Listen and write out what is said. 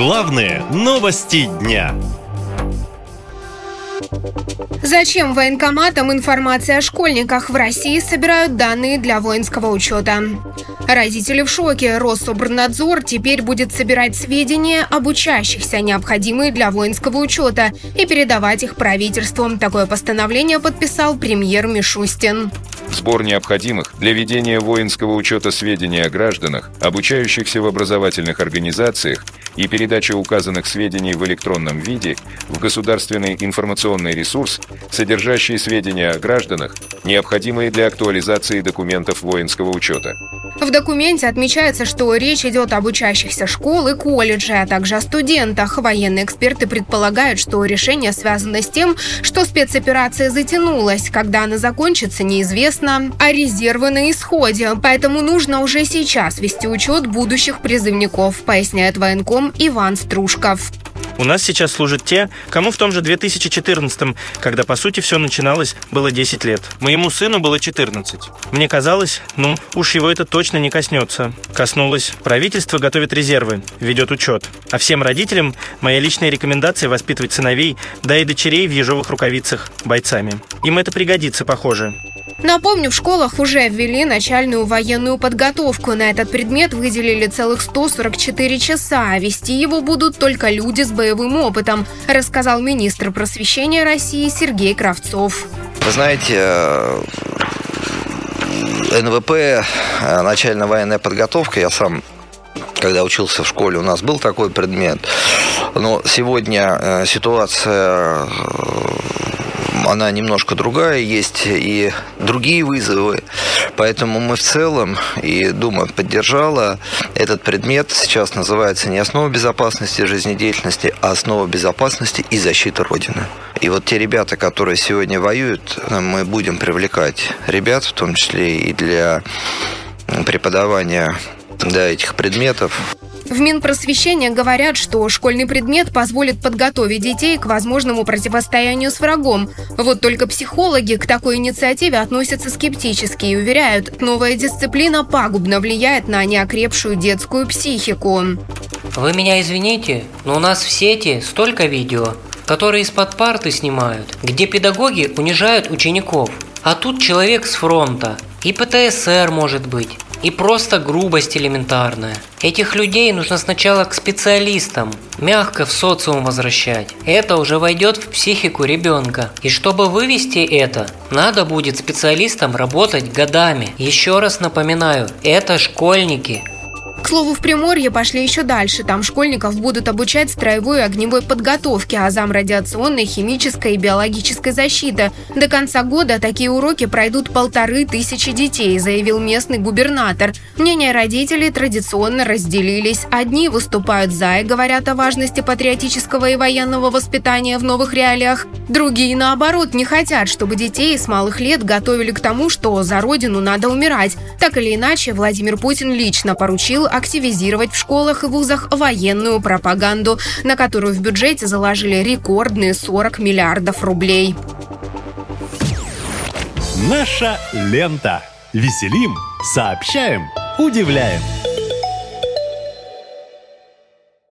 Главные новости дня. Зачем военкоматам информация о школьниках в России собирают данные для воинского учета? Родители в шоке. Рособрнадзор теперь будет собирать сведения об учащихся, необходимые для воинского учета, и передавать их правительству. Такое постановление подписал премьер Мишустин. Сбор необходимых для ведения воинского учета сведений о гражданах, обучающихся в образовательных организациях и передача указанных сведений в электронном виде в государственный информационный ресурс, содержащий сведения о гражданах, необходимые для актуализации документов воинского учета. В документе отмечается, что речь идет об учащихся школ и колледжей, а также о студентах. Военные эксперты предполагают, что решение связано с тем, что спецоперация затянулась. Когда она закончится, неизвестно, а резервы на исходе. Поэтому нужно уже сейчас вести учет будущих призывников, поясняет военком Иван Стружков. У нас сейчас служат те, кому в том же 2014, когда по сути все начиналось, было 10 лет. Моему сыну было 14. Мне казалось, ну, уж его это точно не коснется. Коснулось. Правительство готовит резервы, ведет учет. А всем родителям моя личная рекомендация воспитывать сыновей, да и дочерей в ежовых рукавицах бойцами. Им это пригодится, похоже. Напомню, в школах уже ввели начальную военную подготовку. На этот предмет выделили целых 144 часа, а вести его будут только люди с боевым опытом, рассказал министр просвещения России Сергей Кравцов. Вы знаете, э, НВП, э, начальная военная подготовка, я сам когда учился в школе, у нас был такой предмет. Но сегодня э, ситуация она немножко другая, есть и другие вызовы. Поэтому мы в целом, и Дума поддержала, этот предмет сейчас называется не основа безопасности жизнедеятельности, а основа безопасности и защиты Родины. И вот те ребята, которые сегодня воюют, мы будем привлекать ребят, в том числе и для преподавания да, этих предметов. В Минпросвещения говорят, что школьный предмет позволит подготовить детей к возможному противостоянию с врагом. Вот только психологи к такой инициативе относятся скептически и уверяют, новая дисциплина пагубно влияет на неокрепшую детскую психику. Вы меня извините, но у нас в сети столько видео, которые из-под парты снимают, где педагоги унижают учеников. А тут человек с фронта. И ПТСР может быть и просто грубость элементарная. Этих людей нужно сначала к специалистам, мягко в социум возвращать. Это уже войдет в психику ребенка. И чтобы вывести это, надо будет специалистам работать годами. Еще раз напоминаю, это школьники, слову, в Приморье пошли еще дальше. Там школьников будут обучать строевой и огневой подготовке, азам радиационной, химической и биологической защиты. До конца года такие уроки пройдут полторы тысячи детей, заявил местный губернатор. Мнения родителей традиционно разделились. Одни выступают за и говорят о важности патриотического и военного воспитания в новых реалиях. Другие, наоборот, не хотят, чтобы детей с малых лет готовили к тому, что за родину надо умирать. Так или иначе, Владимир Путин лично поручил активизировать в школах и вузах военную пропаганду, на которую в бюджете заложили рекордные 40 миллиардов рублей. Наша лента. Веселим, сообщаем, удивляем.